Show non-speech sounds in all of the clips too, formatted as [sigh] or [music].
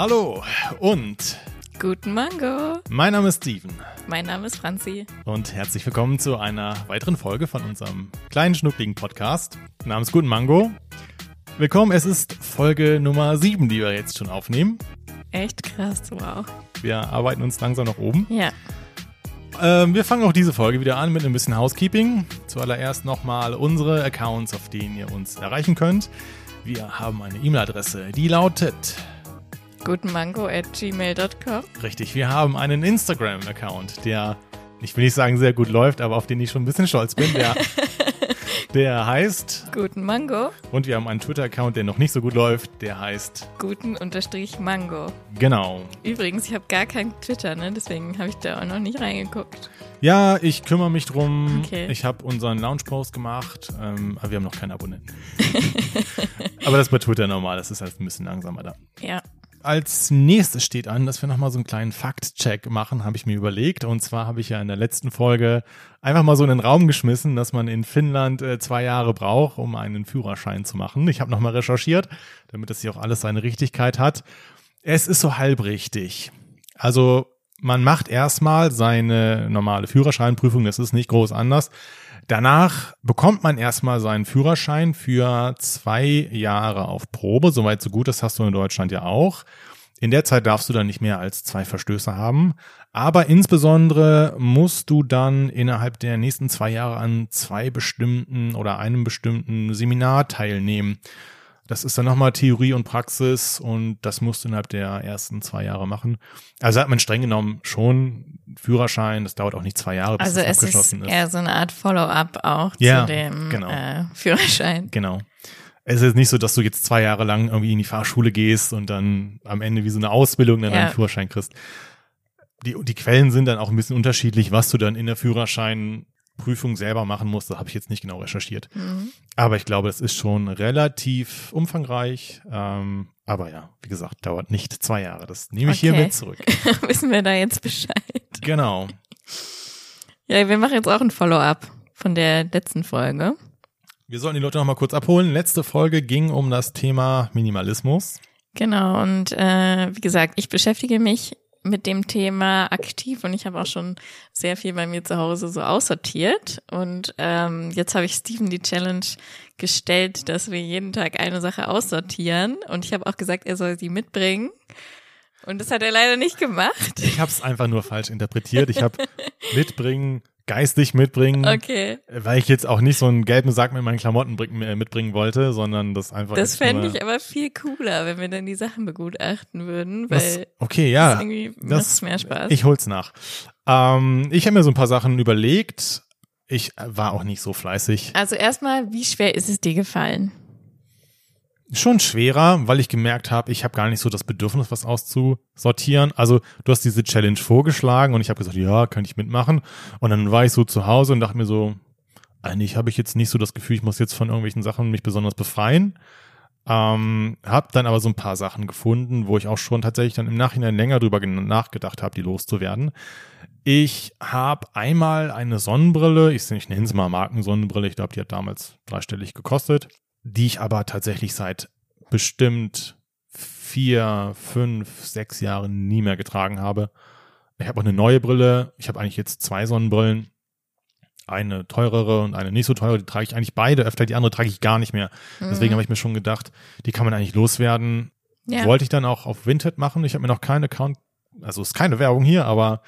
Hallo und Guten Mango. mein Name ist Steven Mein Name ist Franzi. und herzlich willkommen zu einer weiteren Folge von unserem kleinen schnuckligen Podcast namens Guten Mango. Willkommen, es ist Folge Nummer 7, die wir jetzt schon aufnehmen. Echt krass, wow. Wir arbeiten uns langsam nach oben. Ja, Ähm, wir fangen auch diese Folge wieder an mit ein bisschen Housekeeping. Zuallererst nochmal unsere Accounts, auf denen ihr uns erreichen könnt. Wir haben eine E-Mail-Adresse, die lautet gutenmango at gmail.com. Richtig, wir haben einen Instagram-Account, der, ich will nicht sagen sehr gut läuft, aber auf den ich schon ein bisschen stolz bin. Der, [laughs] der heißt, Guten Mango. und wir haben einen Twitter-Account, der noch nicht so gut läuft, der heißt, Guten Unterstrich Mango. genau. Übrigens, ich habe gar kein Twitter, ne? Deswegen habe ich da auch noch nicht reingeguckt. Ja, ich kümmere mich drum. Okay. Ich habe unseren Lounge-Post gemacht, ähm, aber wir haben noch keinen Abonnenten. [laughs] aber das ist bei Twitter normal, das ist halt ein bisschen langsamer da. Ja. Als nächstes steht an, dass wir nochmal so einen kleinen Fakt-Check machen, habe ich mir überlegt. Und zwar habe ich ja in der letzten Folge einfach mal so in den Raum geschmissen, dass man in Finnland äh, zwei Jahre braucht, um einen Führerschein zu machen. Ich habe nochmal recherchiert, damit das hier auch alles seine Richtigkeit hat. Es ist so halb richtig. Also man macht erstmal seine normale Führerscheinprüfung, das ist nicht groß anders. Danach bekommt man erstmal seinen Führerschein für zwei Jahre auf Probe. Soweit so gut, das hast du in Deutschland ja auch. In der Zeit darfst du dann nicht mehr als zwei Verstöße haben. Aber insbesondere musst du dann innerhalb der nächsten zwei Jahre an zwei bestimmten oder einem bestimmten Seminar teilnehmen. Das ist dann nochmal Theorie und Praxis und das musst du innerhalb der ersten zwei Jahre machen. Also hat man streng genommen schon Führerschein, das dauert auch nicht zwei Jahre, bis Also es es ist abgeschlossen ist. eher so eine Art Follow-up auch Ja, zu dem genau. äh, Führerschein. Genau. Es ist nicht so, dass du jetzt zwei Jahre lang irgendwie in die Fahrschule gehst und dann am Ende wie so eine Ausbildung dann Ja. einen Führerschein kriegst. Die, die Quellen sind dann auch ein bisschen unterschiedlich, was du dann in der Führerscheinprüfung selber machen musst. Das habe ich jetzt nicht genau recherchiert. Mhm. Aber ich glaube, es ist schon relativ umfangreich. Ähm, aber ja, wie gesagt, dauert nicht zwei Jahre. Das nehme ich Okay. hiermit zurück. [laughs] Wissen wir da jetzt Bescheid? Genau. Ja, wir machen jetzt auch ein Follow-up von der letzten Folge. Wir sollen die Leute noch mal kurz abholen. Letzte Folge ging um das Thema Minimalismus. Genau, und äh, wie gesagt, ich beschäftige mich mit dem Thema aktiv und ich habe auch schon sehr viel bei mir zu Hause so aussortiert. Und ähm, jetzt habe ich Steven die Challenge gestellt, dass wir jeden Tag eine Sache aussortieren. Und ich habe auch gesagt, er soll sie mitbringen. Und das hat er leider nicht gemacht. Ich habe es einfach nur falsch interpretiert. Ich habe [laughs] mitbringen, geistig mitbringen, Okay. weil ich jetzt auch nicht so einen gelben Sack mit meinen Klamotten äh, mitbringen wollte, sondern das einfach. Das fände ich aber viel cooler, wenn wir dann die Sachen begutachten würden, das, weil Okay, das ja. irgendwie das- mehr Spaß. Ich hol's nach. Ähm, ich habe mir so ein paar Sachen überlegt. Ich äh, war auch nicht so fleißig. also erstmal, wie schwer ist es dir gefallen? Schon schwerer, weil ich gemerkt habe, ich habe gar nicht so das Bedürfnis, was auszusortieren. Also du hast diese Challenge vorgeschlagen und ich habe gesagt, ja, kann ich mitmachen. Und dann war ich so zu Hause und dachte mir so, eigentlich habe ich jetzt nicht so das Gefühl, ich muss jetzt von irgendwelchen Sachen mich besonders befreien. Ähm, hab dann aber so ein paar Sachen gefunden, wo ich auch schon tatsächlich dann im Nachhinein länger drüber nachgedacht habe, die loszuwerden. Ich habe einmal eine Sonnenbrille, ich, ich nenne es mal Markensonnenbrille, ich glaube, die hat damals dreistellig gekostet, die ich aber tatsächlich seit bestimmt vier, fünf, sechs Jahren nie mehr getragen habe. Ich habe auch eine neue Brille, ich habe eigentlich jetzt zwei Sonnenbrillen, eine teurere und eine nicht so teure, die trage ich eigentlich beide öfter, die andere trage ich gar nicht mehr. Deswegen Mhm. habe ich mir schon gedacht, die kann man eigentlich loswerden. ja. Wollte ich dann auch auf Vinted machen. Ich habe mir noch keinen Account, also ist keine Werbung hier, aber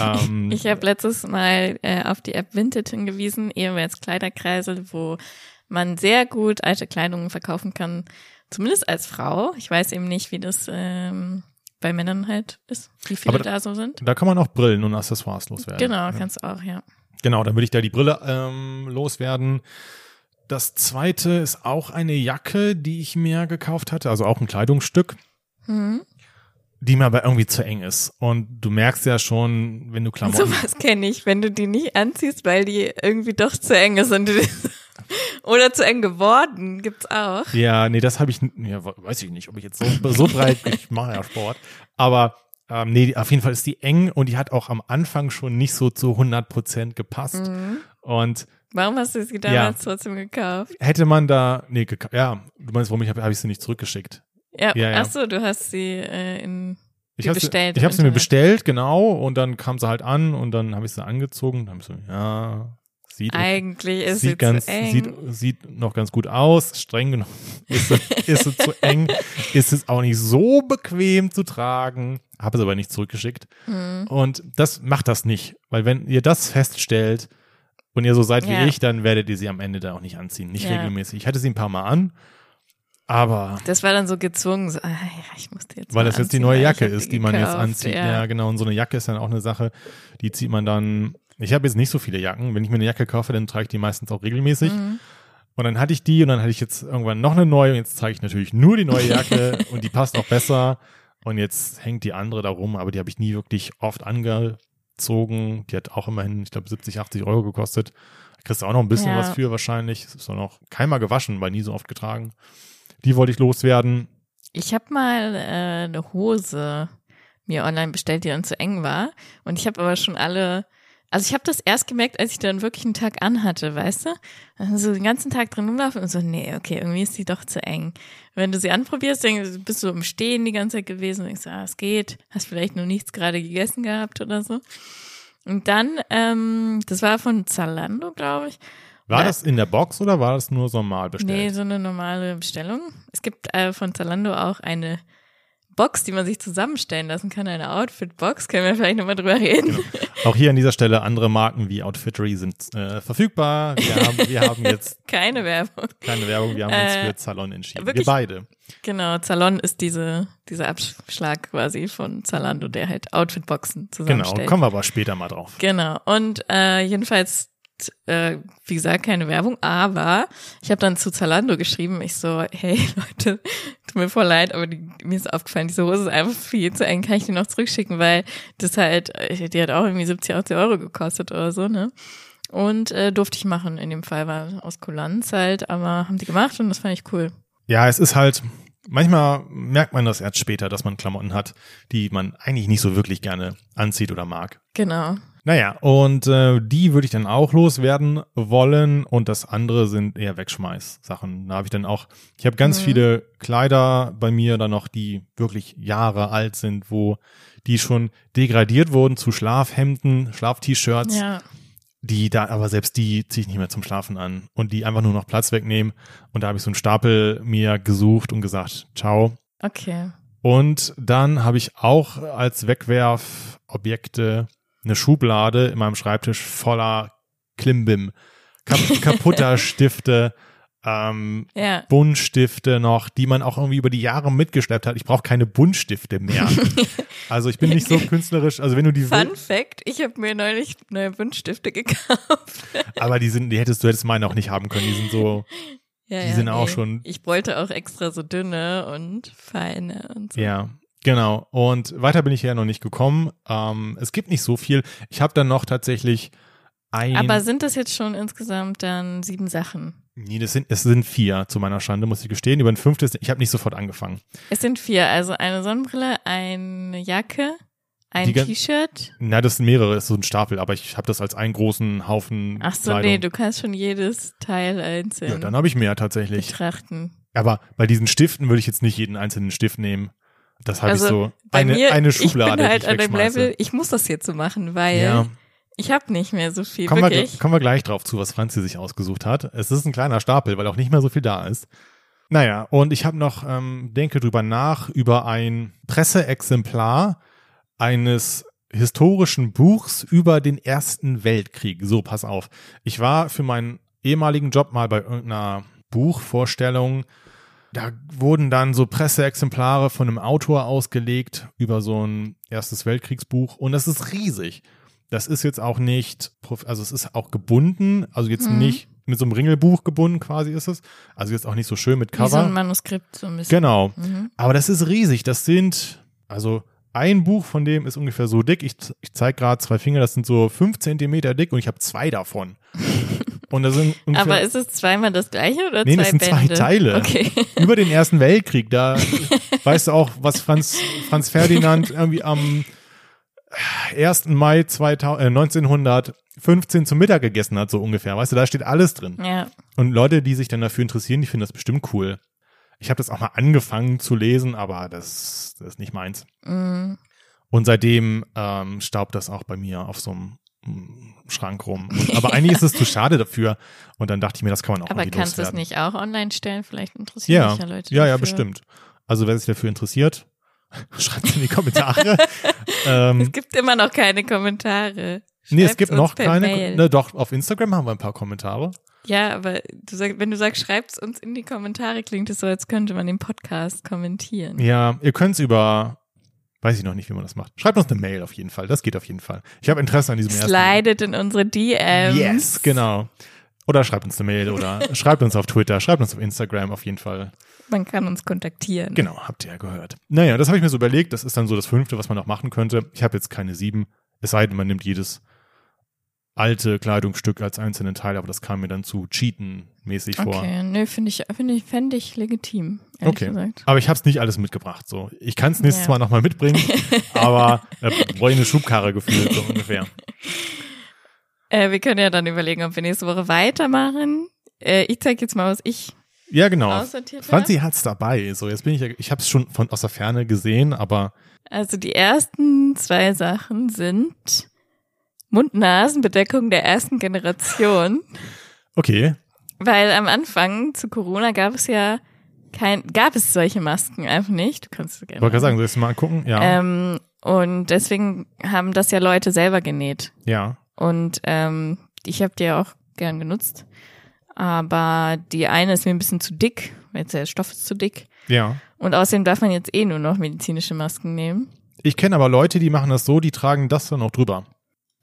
ähm, [laughs] Ich habe letztes Mal äh, auf die App Vinted hingewiesen, ehemals Kleiderkreisel, wo man sehr gut alte Kleidung verkaufen kann, zumindest als Frau. Ich weiß eben nicht, wie das ähm, bei Männern halt ist, wie viele Aber da so sind. da kann man auch Brillen und Accessoires loswerden. Genau, Ja. kannst auch, ja. Genau, dann würde ich da die Brille ähm, loswerden. Das zweite ist auch eine Jacke, die ich mir gekauft hatte, also auch ein Kleidungsstück, Mhm. die mir aber irgendwie zu eng ist. Und du merkst ja schon, wenn du Klamotten. Sowas kenne ich, wenn du die nicht anziehst, weil die irgendwie doch zu eng ist und du oder zu eng geworden, gibt's auch. Ja, nee, das habe ich, ja, weiß ich nicht, ob ich jetzt so, so breit, ich mache ja Sport, aber ähm, nee, auf jeden Fall ist die eng und die hat auch am Anfang schon nicht so zu 100 Prozent gepasst. Mhm. Und Warum hast du sie damals trotzdem gekauft? hätte man da, nee, ja, du meinst, warum ich habe hab ich sie nicht zurückgeschickt? Ja, Ja, ja. ach so, du hast sie äh, in Ich habe sie, bestellt ich im hab sie mir bestellt, genau, und dann kam sie halt an und dann habe ich sie angezogen. Dann habe ich so, ja, sieht, eigentlich ist sieht sie ganz, zu eng. sieht, sieht noch ganz gut aus. Streng genommen [laughs] ist sie zu eng. Ist es auch nicht so bequem zu tragen. Habe es aber nicht zurückgeschickt. Hm. Und das macht das nicht, weil wenn ihr das feststellt und ihr so seid wie Ja. ich, dann werdet ihr sie am Ende da auch nicht anziehen, nicht Ja. regelmäßig. Ich hatte sie ein paar Mal an, aber Das war dann so gezwungen, so, ah, ja, ich musste jetzt weil das jetzt die neue Jacke ist, die man jetzt gekauft, anzieht. Ja. genau. Und so eine Jacke ist dann auch eine Sache, die zieht man dann. Ich habe jetzt nicht so viele Jacken. Wenn ich mir eine Jacke kaufe, dann trage ich die meistens auch regelmäßig. Mhm. Und dann hatte ich die und dann hatte ich jetzt irgendwann noch eine neue und jetzt trage ich natürlich nur die neue Jacke [laughs] und die passt auch besser. Und jetzt hängt die andere da rum, aber die habe ich nie wirklich oft angezogen. Die hat auch immerhin, ich glaube, 70, 80 Euro gekostet. Da kriegst du auch noch ein bisschen Ja. was für wahrscheinlich. Ist auch noch keinmal gewaschen, weil nie so oft getragen. Die wollte ich loswerden. Ich habe mal äh, eine Hose mir online bestellt, die dann zu eng war. Und ich habe aber schon alle, also ich habe das erst gemerkt, als ich dann wirklich einen Tag anhatte, weißt du? Dann so den ganzen Tag drin rumlaufen und so, nee, okay, irgendwie ist die doch zu eng. Wenn du sie anprobierst, dann bist du im Stehen die ganze Zeit gewesen und denkst, ah, es geht, hast vielleicht noch nichts gerade gegessen gehabt oder so. Und dann, ähm, das war von Zalando, glaube ich. War Ja. das in der Box oder war das nur normal bestellt? Nee, so eine normale Bestellung. Es gibt äh, von Zalando auch eine Box, die man sich zusammenstellen lassen kann, eine Outfit-Box. Können wir vielleicht nochmal drüber reden? Auch hier an dieser Stelle andere Marken wie Outfittery sind äh, verfügbar. Wir [laughs] haben, wir haben jetzt Keine Werbung. keine Werbung, wir haben uns Äh, für Zalon entschieden. Wir wirklich? beide. Genau, Zalon ist diese, dieser Abschlag quasi von Zalando, der halt Outfit-Boxen Genau, zusammenstellt. kommen wir aber später mal drauf. Genau. Und äh, jedenfalls, äh, wie gesagt, keine Werbung, aber ich habe dann zu Zalando geschrieben, ich so, hey [laughs] Leute, tut mir voll leid, aber die, mir ist aufgefallen, diese Hose ist einfach viel zu eng, kann ich die noch zurückschicken, weil das halt, äh, die hat auch irgendwie 70, 80 Euro gekostet oder so, ne? Und äh, durfte ich machen, in dem Fall war aus Kulanz halt, aber haben die gemacht und das fand ich cool. Ja, es ist halt, manchmal merkt man das erst später, dass man Klamotten hat, die man eigentlich nicht so wirklich gerne anzieht oder mag. Genau. Naja, und äh, die würde ich dann auch loswerden wollen und das andere sind eher Wegschmeiß-Sachen. Da habe ich dann auch, ich habe ganz Mhm. viele Kleider bei mir dann noch, die wirklich Jahre alt sind, wo die schon degradiert wurden zu Schlafhemden, Schlaf-T-Shirts, Ja. die da, aber selbst die ziehe ich nicht mehr zum Schlafen an und die einfach nur noch Platz wegnehmen. Und da habe ich so einen Stapel mir gesucht und gesagt, ciao. Okay. Und dann habe ich auch als Wegwerfobjekte eine Schublade in meinem Schreibtisch voller Klimbim, kap [laughs] kaputter Stifte, ähm, Ja. Buntstifte noch, die man auch irgendwie über die Jahre mitgeschleppt hat. Ich brauche keine Buntstifte mehr. [laughs] also ich bin nicht so künstlerisch. Also wenn du die, Fun Fact, ich habe mir neulich neue Buntstifte gekauft. [laughs] aber die sind, die hättest du hättest meine auch nicht haben können. Die sind so, Ja, Die sind auch schon- Ich wollte auch extra so dünne und feine und so. Ja, genau. Und weiter bin ich ja noch nicht gekommen. Ähm, es gibt nicht so viel. Ich habe dann noch tatsächlich ein. Aber sind das jetzt schon insgesamt dann sieben Sachen? nee, das sind, es sind vier zu meiner Schande, muss ich gestehen. Über ein fünftes, ich habe nicht sofort angefangen. Es sind vier, also eine Sonnenbrille, eine Jacke, ein T-Shirt. Na, das sind mehrere, ist so ein Stapel, aber ich habe das als einen großen Haufen. Ach so, Kleidung. nee, du kannst schon jedes Teil einzeln Ja, dann habe ich mehr tatsächlich. betrachten. Aber bei diesen Stiften würde ich jetzt nicht jeden einzelnen Stift nehmen. Das habe Also, ich so Bei eine, mir, eine ich Schublade. bin halt ich an dem. Level, ich muss das jetzt so machen, weil Ja, ich habe nicht mehr so viel, kommen wir, wirklich. kommen wir gleich drauf zu, was Franzi sich ausgesucht hat. Es ist ein kleiner Stapel, weil auch nicht mehr so viel da ist. Naja, und ich habe noch, ähm, denke drüber nach, über ein Presseexemplar eines historischen Buchs über den Ersten Weltkrieg. So, pass auf. Ich war für meinen ehemaligen Job mal bei irgendeiner Buchvorstellung. Da wurden dann so Presseexemplare von einem Autor ausgelegt über so ein Erstes Weltkriegsbuch und das ist riesig. Das ist jetzt auch nicht, also es ist auch gebunden, also jetzt Mhm. nicht mit so einem Ringelbuch gebunden quasi ist es. Also jetzt auch nicht so schön mit Wie so Cover. ein Manuskript so ein bisschen. genau. Mhm. Aber das ist riesig. Das sind, also ein Buch von dem ist ungefähr so dick. Ich, ich zeige gerade zwei Finger, das sind so fünf Zentimeter dick und ich habe zwei davon. Und das sind Aber ist es zweimal das gleiche oder Nee, zwei das sind zwei Bände? Teile. Okay. [laughs] über den Ersten Weltkrieg. Da [laughs] weißt du auch, was Franz, Franz Ferdinand irgendwie am 1. Mai 2000, äh, 1915 zum Mittag gegessen hat, so ungefähr. Weißt du, da steht alles drin. Ja. Und Leute, die sich dann dafür interessieren, die finden das bestimmt cool. Ich habe das auch mal angefangen zu lesen, aber das, das ist nicht meins. Mm. Und seitdem ähm, staubt das auch bei mir auf so einem mm, Schrank rum. Und, aber eigentlich ist es zu schade dafür. Und dann dachte ich mir, das kann man auch Aber kannst du es nicht auch online stellen? Vielleicht interessieren Ja, sich ja Leute. ja, ja, dafür. bestimmt. Also wer sich dafür interessiert, [laughs] schreibt in die Kommentare. [laughs] ähm, Es gibt immer noch keine Kommentare. nee, es Schreibt's gibt noch keine. Ne, doch, auf Instagram haben wir ein paar Kommentare. Ja, aber du sag, wenn du sagst, schreibt's uns in die Kommentare, klingt es so, als könnte man den Podcast kommentieren. Ja, ihr könnt es über, weiß ich noch nicht, wie man das macht. Schreibt uns eine Mail auf jeden Fall. Das geht auf jeden Fall. Ich habe Interesse an diesem ersten. Slidet in unsere DMs. Yes, genau. Oder schreibt uns eine Mail oder [laughs] schreibt uns auf Twitter, schreibt uns auf Instagram auf jeden Fall. Man kann uns kontaktieren. Genau, habt ihr ja gehört. Naja, das habe ich mir so überlegt. Das ist dann so das fünfte, was man noch machen könnte. Ich habe jetzt keine sieben. Es sei denn, man nimmt jedes alte Kleidungsstück als einzelnen Teil, aber das kam mir dann zu cheaten-mäßig vor. Okay, nö, finde ich, finde ich, fände ich legitim, ehrlich Okay. gesagt. Aber ich habe es nicht alles mitgebracht. So, ich kann es nächstes Ja. Mal nochmal mitbringen, [laughs] aber äh, brauche ich eine Schubkarre gefühlt so ungefähr. Äh, wir können ja dann überlegen, ob wir nächste Woche weitermachen. Äh, ich zeige jetzt mal, was ich Ja, genau. Franzi hat's dabei. So, jetzt bin ich, ja- ich habe es schon von aus der Ferne gesehen, aber Also die ersten zwei Sachen sind Mund-Nasen-Bedeckung der ersten Generation. okay. Weil am Anfang zu Corona gab es ja kein, gab es solche Masken einfach nicht. Du kannst Ich gerne. wollte gerade sagen, soll ich mal angucken? Ja. Ähm, und deswegen haben das ja Leute selber genäht. ja. Und ähm, ich habe die ja auch gern genutzt. Aber die eine ist mir ein bisschen zu dick, weil jetzt der Stoff ist zu dick. Ja. Und außerdem darf man jetzt eh nur noch medizinische Masken nehmen. Ich kenne aber Leute, die machen das so, die tragen das dann auch drüber.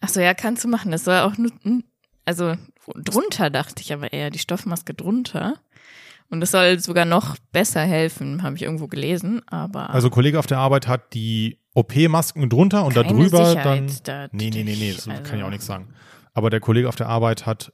Ach so, ja, kannst du machen. Das soll auch nur, hm, also drunter dachte ich aber eher, die Stoffmaske drunter. Und das soll sogar noch besser helfen, habe ich irgendwo gelesen, aber Also Kollege auf der Arbeit hat die OP-Masken drunter und da keine drüber Sicherheit dann. da Nee, nee, nee, nee, das kann ich Also, auch nichts sagen. Aber der Kollege auf der Arbeit hat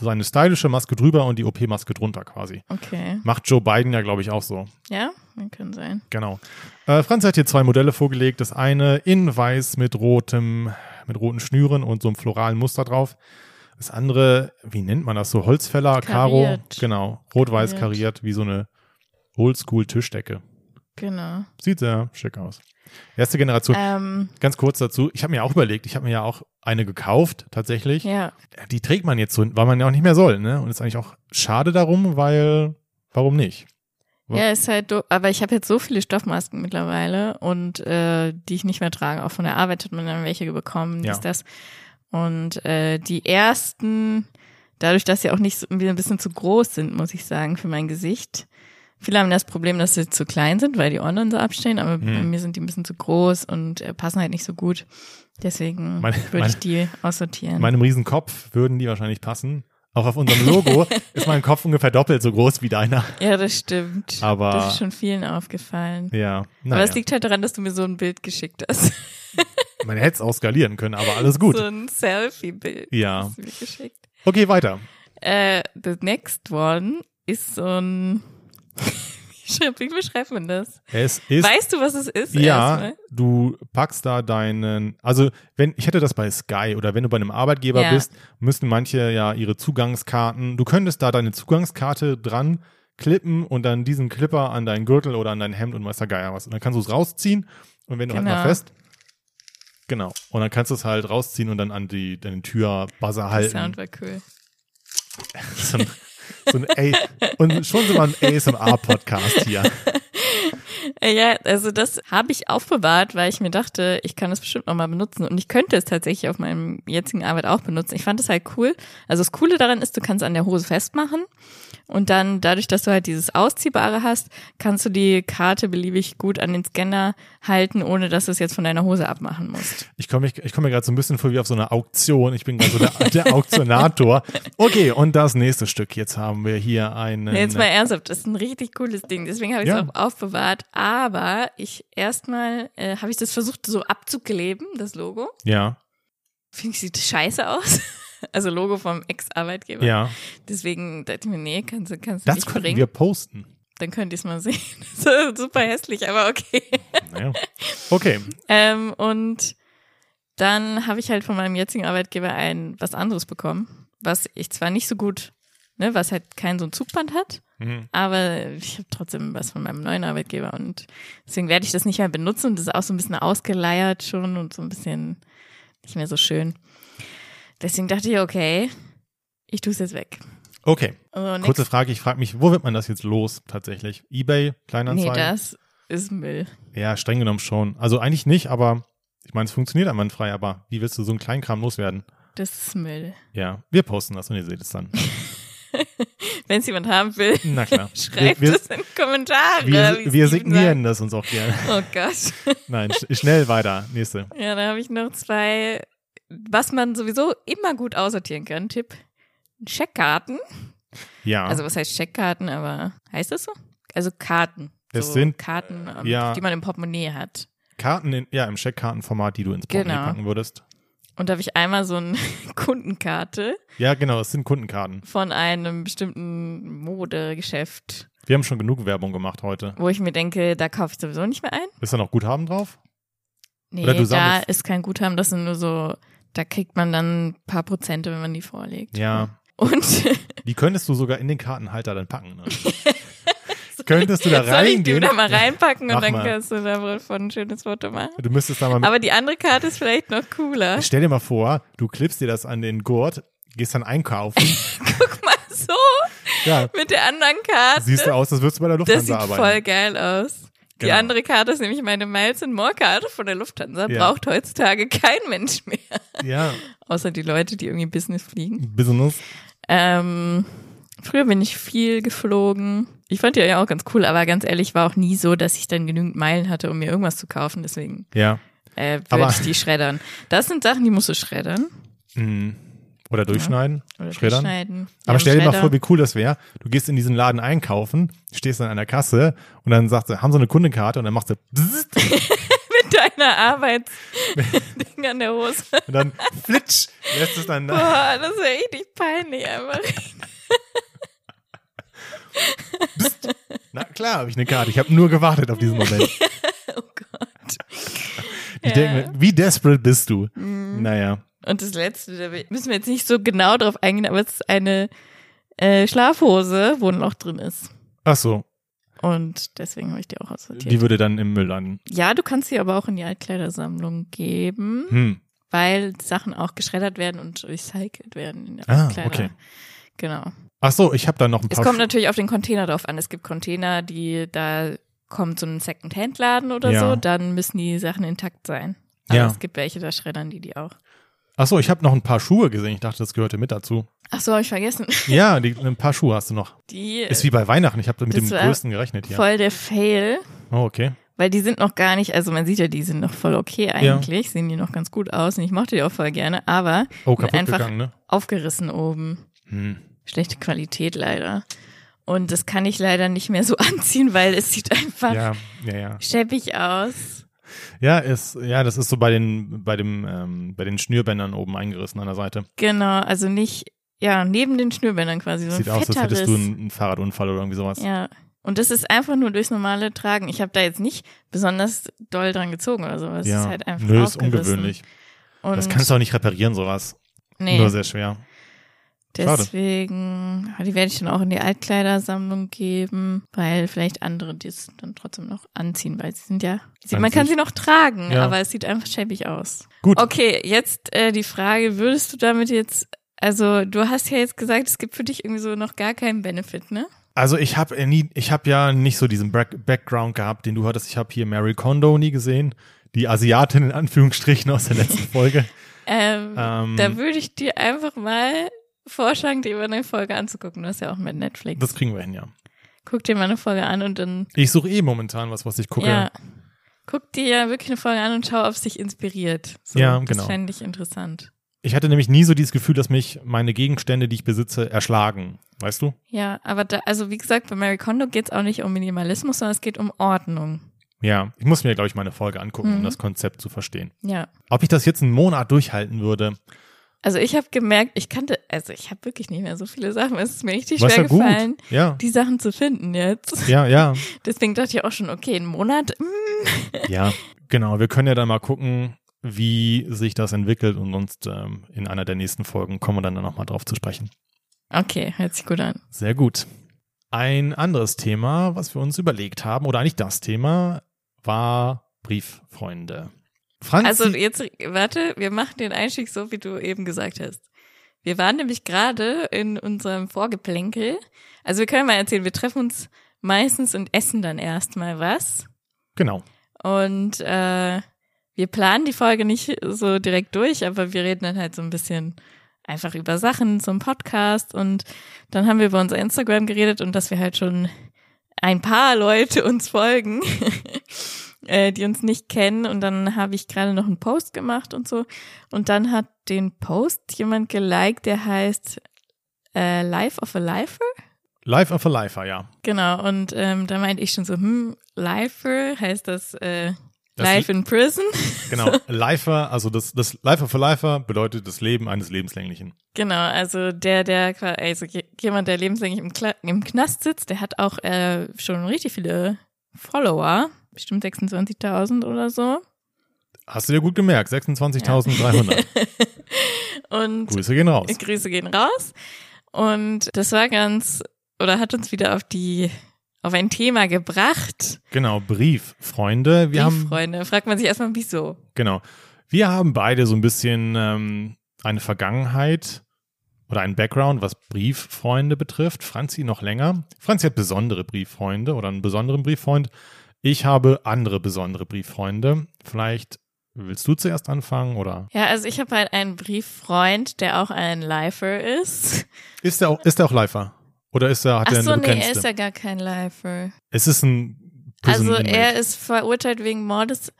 seine stylische Maske drüber und die OP-Maske drunter quasi. Okay, Macht Joe Biden ja, glaube ich, auch so. ja, kann sein. Genau. Äh, Franz hat hier zwei Modelle vorgelegt. Das eine in weiß mit rotem, mit roten Schnüren und so einem floralen Muster drauf. Das andere, wie nennt man das so? Holzfäller, Karo. Genau. Rot-weiß Kariert. kariert, wie so eine Oldschool-Tischdecke. Genau. Sieht sehr schick aus. Erste Generation. Ähm, Ganz kurz dazu. Ich habe mir auch überlegt, ich habe mir ja auch eine gekauft, tatsächlich. ja, Die trägt man jetzt so, weil man ja auch nicht mehr soll, ne? Und ist eigentlich auch schade darum, weil, warum nicht? Ja. ist halt, do aber ich habe jetzt so viele Stoffmasken mittlerweile und äh, die ich nicht mehr trage. Auch von der Arbeit hat man dann welche bekommen, Ja. ist das. Und äh, die ersten, dadurch, dass sie auch nicht so, ein bisschen zu groß sind, muss ich sagen, für mein Gesicht. Viele haben das Problem, dass sie zu klein sind, weil die Ohren dann so abstehen, aber bei Hm. mir sind die ein bisschen zu groß und äh, passen halt nicht so gut. Deswegen Meine- würde ich die aussortieren. Meinem riesen Kopf würden die wahrscheinlich passen. Auch auf unserem Logo [laughs] ist mein Kopf ungefähr doppelt so groß wie deiner. ja, das stimmt. Aber- das ist schon vielen aufgefallen. Ja, Aber naja. es liegt halt daran, dass du mir so ein Bild geschickt hast. [laughs] Man hätte es auch skalieren können, aber alles gut. So ein Selfie-Bild. Ja. Hast du mir geschickt. Okay, weiter. Äh, the next one ist so ein. Wie schreibt- Wie beschreibt man das? Es ist weißt du, was es ist? Ja, erstmal? du packst da deinen, also wenn, ich hätte das bei Sky oder wenn du bei einem Arbeitgeber Ja. bist, müssen manche ja ihre Zugangskarten, du könntest da deine Zugangskarte dran klippen und dann diesen Clipper an deinen Gürtel oder an dein Hemd und weiß der Geier was. Und dann kannst du es rausziehen und wenn du halt Genau. mal fest, genau, und dann kannst du es halt rausziehen und dann an die, deine Türbuzzer Der halten. Sound war cool. So [laughs] ein, [laughs] so ein A und schon wir ein ASMR-Podcast hier. Ja, also das habe ich aufbewahrt, weil ich mir dachte, ich kann das bestimmt nochmal benutzen und ich könnte es tatsächlich auf meinem jetzigen Arbeit auch benutzen. Ich fand es halt cool. Also das Coole daran ist, du kannst an der Hose festmachen und dann dadurch, dass du halt dieses Ausziehbare hast, kannst du die Karte beliebig gut an den Scanner halten, ohne dass du es jetzt von deiner Hose abmachen musst. Ich komme ich komm mir gerade so ein bisschen vor wie auf so einer Auktion. Ich bin gerade so der, [laughs] der Auktionator. Okay, und das nächste Stück. Jetzt haben wir hier einen. Nee, jetzt mal ernsthaft, das ist ein richtig cooles Ding, deswegen habe ich es Ja. auch aufbewahrt. Aber ich erstmal äh, habe ich das versucht so abzukleben, das Logo. ja, Finde ich, sieht scheiße aus. [laughs] [laughs] Also Logo vom Ex-Arbeitgeber. ja. Deswegen dachte ich mir, nee, kannst du, kannst du Das nicht bringen. wir posten. Dann könnt ihr es mal sehen. [laughs] Super hässlich, aber okay. Naja. Okay. Ähm, und dann habe ich halt von meinem jetzigen Arbeitgeber ein was anderes bekommen, was ich zwar nicht so gut ne, was halt kein so ein Zugband hat. Mhm. Aber ich habe trotzdem was von meinem neuen Arbeitgeber und deswegen werde ich das nicht mehr benutzen und das ist auch so ein bisschen ausgeleiert schon und so ein bisschen nicht mehr so schön. Deswegen dachte ich, okay, ich tue es jetzt weg. Okay, Also kurze Frage, ich frage mich, wo wird man das jetzt los tatsächlich? Ebay, Nee, Kleinanzeigen? das ist Müll. Ja, streng genommen schon. Also eigentlich nicht, aber ich meine, es funktioniert einwandfrei, aber wie willst du so einen Kleinkram loswerden? Das ist Müll. Ja, wir posten das und ihr seht es dann. [laughs] Wenn es jemand haben will, Na klar. [laughs] schreibt wir, wir, es in die Kommentare. wir, wir signieren das uns auch gerne. Oh Gott. [laughs] Nein, sch schnell weiter. Nächste. Ja, da habe ich noch zwei, was man sowieso immer gut aussortieren kann. Tipp. Scheckkarten. Ja. Also was heißt Scheckkarten, aber heißt das so? Also Karten. Es so sind- Karten, ähm, ja. die man im Portemonnaie hat. Karten in, ja, im Scheckkartenformat, die du ins Portemonnaie Genau. packen würdest. Und da habe ich einmal so eine [laughs] Kundenkarte Ja, genau, es sind Kundenkarten. von einem bestimmten Modegeschäft, Wir haben schon genug Werbung gemacht heute. wo ich mir denke, da kaufe ich sowieso nicht mehr ein. Ist da noch Guthaben drauf? Nee, Oder du da ist kein Guthaben, das sind nur so, da kriegt man dann ein paar Prozente, wenn man die vorlegt. Ja. Und [laughs] Die könntest du sogar in den Kartenhalter dann packen. Ne? [laughs] könntest du da soll ich die reingehen? da mal reinpacken Mach und dann mal. kannst du davon ein schönes Foto machen? Du müsstest da mal Aber die andere Karte ist vielleicht noch cooler. Stell dir mal vor, du klippst dir das an den Gurt, gehst dann einkaufen. [laughs] Guck mal so ja, mit der anderen Karte. siehst du aus, als würdest du bei der das Lufthansa sieht arbeiten. voll geil aus. Die Genau. andere Karte ist nämlich meine Miles and More Karte von der Lufthansa. Ja. Braucht heutzutage kein Mensch mehr. Ja, [laughs] Außer die Leute, die irgendwie Business fliegen. Business. Ähm, früher bin ich viel geflogen. Ich fand die ja auch ganz cool, aber ganz ehrlich, war auch nie so, dass ich dann genügend Meilen hatte, um mir irgendwas zu kaufen. Deswegen Ja. äh, würde ich die schreddern. Das sind Sachen, die musst du schreddern. Mhm. Oder durchschneiden, Oder schreddern. durchschneiden. Aber Ja, stell dir mal vor, wie cool das wäre. Du gehst in diesen Laden einkaufen, stehst dann an der Kasse und dann sagst du, haben sie eine Kundenkarte und dann machst du [laughs] mit deiner Arbeitsding [laughs] an der Hose. und dann flitsch, lässt es dann da. Boah, das ist ja richtig peinlich einfach. Na klar, habe ich eine Karte. Ich habe nur gewartet auf diesen Moment. [laughs] Oh Gott. Ich Ja. denke wie desperate bist du? Naja. Und das letzte, da müssen wir jetzt nicht so genau drauf eingehen, aber es ist eine äh, Schlafhose, wo ein Loch drin ist. Ach so, Und deswegen habe ich die auch aussortiert. die würde dann im Müll landen. ja, du kannst sie aber auch in die Altkleidersammlung geben, Hm. weil Sachen auch geschreddert werden und recycelt werden in der Ah, Altkleider. okay. Genau. Ach so, ich habe da noch ein Es paar. kommt Schu- natürlich auf den Container drauf an. Es gibt Container, die da kommt so ein Second-Hand-Laden oder Ja. so, dann müssen die Sachen intakt sein. Aber Ja. es gibt welche, da schreddern die die auch. Ach so, ich habe noch ein paar Schuhe gesehen. Ich dachte, das gehörte mit dazu. Ach so, habe ich vergessen. [laughs] Ja, die, ein paar Schuhe hast du noch. Die Ist wie bei Weihnachten. Ich habe mit dem größten gerechnet hier. voll der Fail, Oh, okay. weil die sind noch gar nicht, also man sieht ja, die sind noch voll okay eigentlich, sehen die noch ganz gut aus und ich mochte die auch voll gerne, aber Oh, einfach gegangen, ne? aufgerissen oben. Hm. Schlechte Qualität leider. Und das kann ich leider nicht mehr so [laughs] anziehen, weil es sieht einfach Ja, ja, ja. scheppig aus. Ja, ist, ja, das ist so bei den, bei dem, ähm, bei den Schnürbändern oben eingerissen an der Seite. Genau, also nicht, ja, neben den Schnürbändern quasi. So Sieht ein aus, als hättest du einen, einen Fahrradunfall oder irgendwie sowas. Ja. Und das ist einfach nur durchs normale Tragen. Ich habe da jetzt nicht besonders doll dran gezogen oder sowas. Ja. ist halt einfach Nö, ist ungewöhnlich. Und Das kannst du auch nicht reparieren, sowas. nee, Nur sehr schwer. Schade. deswegen, ja, die werde ich dann auch in die Altkleidersammlung geben, weil vielleicht andere die es dann trotzdem noch anziehen, weil sie sind ja, man kann sie noch tragen, Ja. aber es sieht einfach schäbig aus. Gut. Okay, jetzt äh, die Frage, würdest du damit jetzt, also du hast ja jetzt gesagt, es gibt für dich irgendwie so noch gar keinen Benefit, ne? Also ich habe nie, ich habe ja nicht so diesen Back Background gehabt, den du hattest. Ich habe hier Mary Kondo nie gesehen, die Asiatin in Anführungsstrichen aus der letzten [laughs] Folge. Ähm, Ähm, da würde ich dir einfach mal vorschlagen, dir über eine Folge anzugucken. Du hast ja auch mit Netflix. Das kriegen wir hin, ja. Guck dir mal eine Folge an und dann, Ich suche eh momentan was, was ich gucke. ja, guck dir ja wirklich eine Folge an und schau, ob es dich inspiriert. So, Ja, Das genau. fände ich interessant. Ich hatte nämlich nie so dieses Gefühl, dass mich meine Gegenstände, die ich besitze, erschlagen. Weißt du? Ja, aber da, also wie gesagt, bei Mary Kondo geht es auch nicht um Minimalismus, sondern es geht um Ordnung. Ja, ich muss mir, glaube ich, meine Folge angucken, um Mhm. das Konzept zu verstehen. Ja. Ob ich das jetzt einen Monat durchhalten würde, Also ich habe gemerkt, ich kannte, also ich habe wirklich nicht mehr so viele Sachen. Es ist mir richtig was schwer ja gefallen, Ja, die Sachen zu finden jetzt. ja, ja, [laughs] Deswegen dachte ich auch schon, okay, einen Monat, mm, [laughs] ja. Genau, wir können ja dann mal gucken, wie sich das entwickelt und sonst ähm, in einer der nächsten Folgen kommen wir dann nochmal drauf zu sprechen. Okay, hört sich gut an. Sehr gut. Ein anderes Thema, was wir uns überlegt haben, oder eigentlich das Thema, war Brieffreunde. Franzi also jetzt, warte, wir machen den Einstieg so, wie du eben gesagt hast. Wir waren nämlich gerade in unserem Vorgeplänkel. Also wir können mal erzählen, wir treffen uns meistens und essen dann erstmal was. Genau. Und äh, wir planen die Folge nicht so direkt durch, aber wir reden dann halt so ein bisschen einfach über Sachen zum Podcast und dann haben wir über unser Instagram geredet und dass wir halt schon ein paar Leute uns folgen, [laughs] äh, die uns nicht kennen und dann habe ich gerade noch einen Post gemacht und so und dann hat den Post jemand geliked, der heißt äh, Life of a Lifer. Life of a Lifer, ja. Genau und ähm, da meinte ich schon so, hm, Lifer heißt das äh, Life in Prison. Genau, [laughs] Lifer, also das, das Lifer for Lifer bedeutet das Leben eines Lebenslänglichen. Genau, also der, der, also jemand, der lebenslänglich im, Kla im Knast sitzt, der hat auch äh, schon richtig viele Follower, bestimmt 26.000 oder so. Hast du dir gut gemerkt, 26.300. Ja. [laughs] und Grüße gehen raus. Grüße gehen raus. Und das war ganz, oder hat uns wieder auf die auf ein Thema gebracht. Genau, Brieffreunde. Wir Brieffreunde. Fragt man sich erstmal, wieso? Genau. Wir haben beide so ein bisschen ähm, eine Vergangenheit oder einen Background, was Brieffreunde betrifft. Franzi noch länger. Franzi hat besondere Brieffreunde oder einen besonderen Brieffreund. Ich habe andere besondere Brieffreunde. Vielleicht willst du zuerst anfangen oder? Ja, also ich habe halt einen Brieffreund, der auch ein Lifer ist. Ist der auch, ist der auch Lifer? Oder ist er, hat Ach er so, eine nee, er ist ja gar kein Lifer. Es ist ein Prison Also er ist verurteilt wegen Mordes.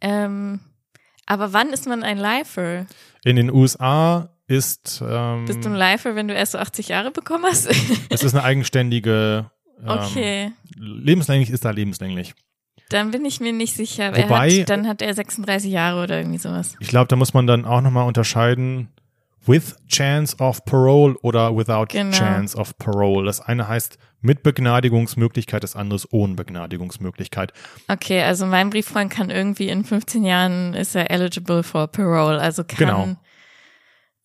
Ähm, aber wann ist man ein Lifer? In den USA ist ähm, Bist du ein Lifer, wenn du erst so 80 Jahre bekommen hast? es ist eine eigenständige ähm, okay. lebenslänglich ist da lebenslänglich. Dann bin ich mir nicht sicher. Wobei- hat, dann hat er 36 Jahre oder irgendwie sowas. Ich glaube, da muss man dann auch nochmal unterscheiden with chance of parole oder without Genau. chance of parole. Das eine heißt mit Begnadigungsmöglichkeit, das andere ist ohne Begnadigungsmöglichkeit. Okay, also mein Brieffreund kann irgendwie in 15 Jahren ist er eligible for parole, also kann Genau.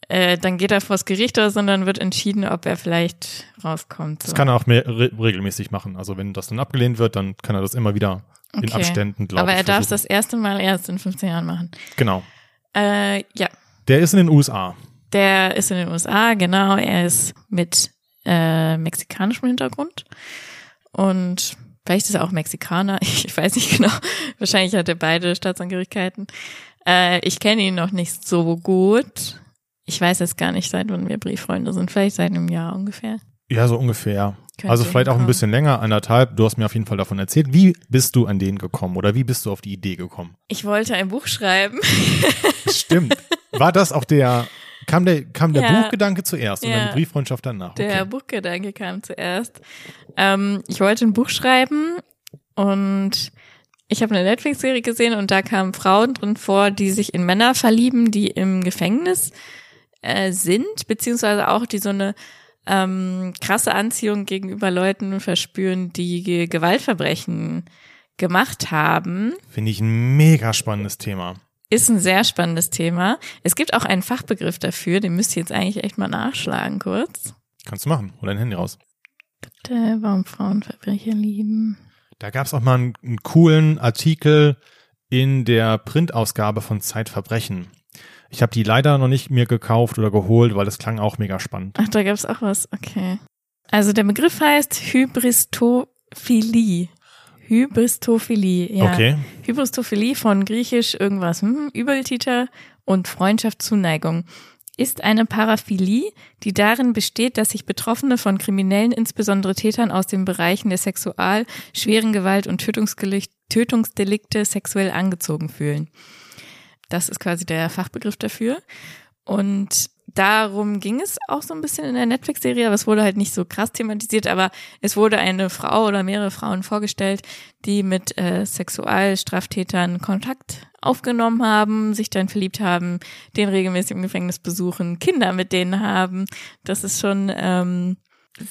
Äh, dann geht er vors Gericht oder so und dann wird entschieden, ob er vielleicht rauskommt. So. Das kann er auch mehr, re regelmäßig machen. Also wenn das dann abgelehnt wird, dann kann er das immer wieder in Okay. Abständen, glaube Aber er darf versuchen. das erste Mal erst in 15 Jahren machen. Genau. Äh, ja, Der ist in den USA. der ist in den USA, genau. Er ist mit äh, mexikanischem Hintergrund und vielleicht ist er auch Mexikaner. [laughs] Ich weiß nicht genau. Wahrscheinlich hat er beide Staatsangehörigkeiten. Äh, ich kenne ihn noch nicht so gut. Ich weiß jetzt gar nicht, seit wann wir Brieffreunde sind. Vielleicht seit einem Jahr ungefähr. Ja, so ungefähr. Könnte also vielleicht auch ein bisschen länger, anderthalb. Du hast mir auf jeden Fall davon erzählt. Wie bist du an den gekommen oder wie bist du auf die Idee gekommen? Ich wollte ein Buch schreiben. [laughs] Stimmt. War das auch der, kam der, kam der Ja. Buchgedanke zuerst und Ja. dann die Brieffreundschaft danach? Der Okay. Buchgedanke kam zuerst. Ähm, ich wollte ein Buch schreiben und ich habe eine Netflix-Serie gesehen und da kamen Frauen drin vor, die sich in Männer verlieben, die im Gefängnis äh, sind, beziehungsweise auch die so eine ähm, krasse Anziehung gegenüber Leuten verspüren, die Ge Gewaltverbrechen gemacht haben. Finde ich ein mega spannendes Thema. Ist ein sehr spannendes Thema. Es gibt auch einen Fachbegriff dafür, den müsst ihr jetzt eigentlich echt mal nachschlagen kurz. Kannst du machen. Hol dein Handy raus. Äh, Warum Frauen Verbrecher lieben. Da gab es auch mal einen, einen coolen Artikel in der Printausgabe von Zeitverbrechen. Ich habe die leider noch nicht mir gekauft oder geholt, weil das klang auch mega spannend. Ach, da gab's auch was. Okay. Also der Begriff heißt Hybristophilie. Hybristophilie, ja. Okay. Hybristophilie von griechisch irgendwas, hm, Übeltäter und Freundschaft, Zuneigung, ist eine Paraphilie, die darin besteht, dass sich Betroffene von Kriminellen, insbesondere Tätern aus den Bereichen der Sexual-, schweren Gewalt und Tötungsdelikte sexuell angezogen fühlen. Das ist quasi der Fachbegriff dafür. Und darum ging es auch so ein bisschen in der Netflix-Serie, aber es wurde halt nicht so krass thematisiert, aber es wurde eine Frau oder mehrere Frauen vorgestellt, die mit äh, Sexualstraftätern Kontakt aufgenommen haben, sich dann verliebt haben, den regelmäßig im Gefängnis besuchen, Kinder mit denen haben. Das ist schon ähm,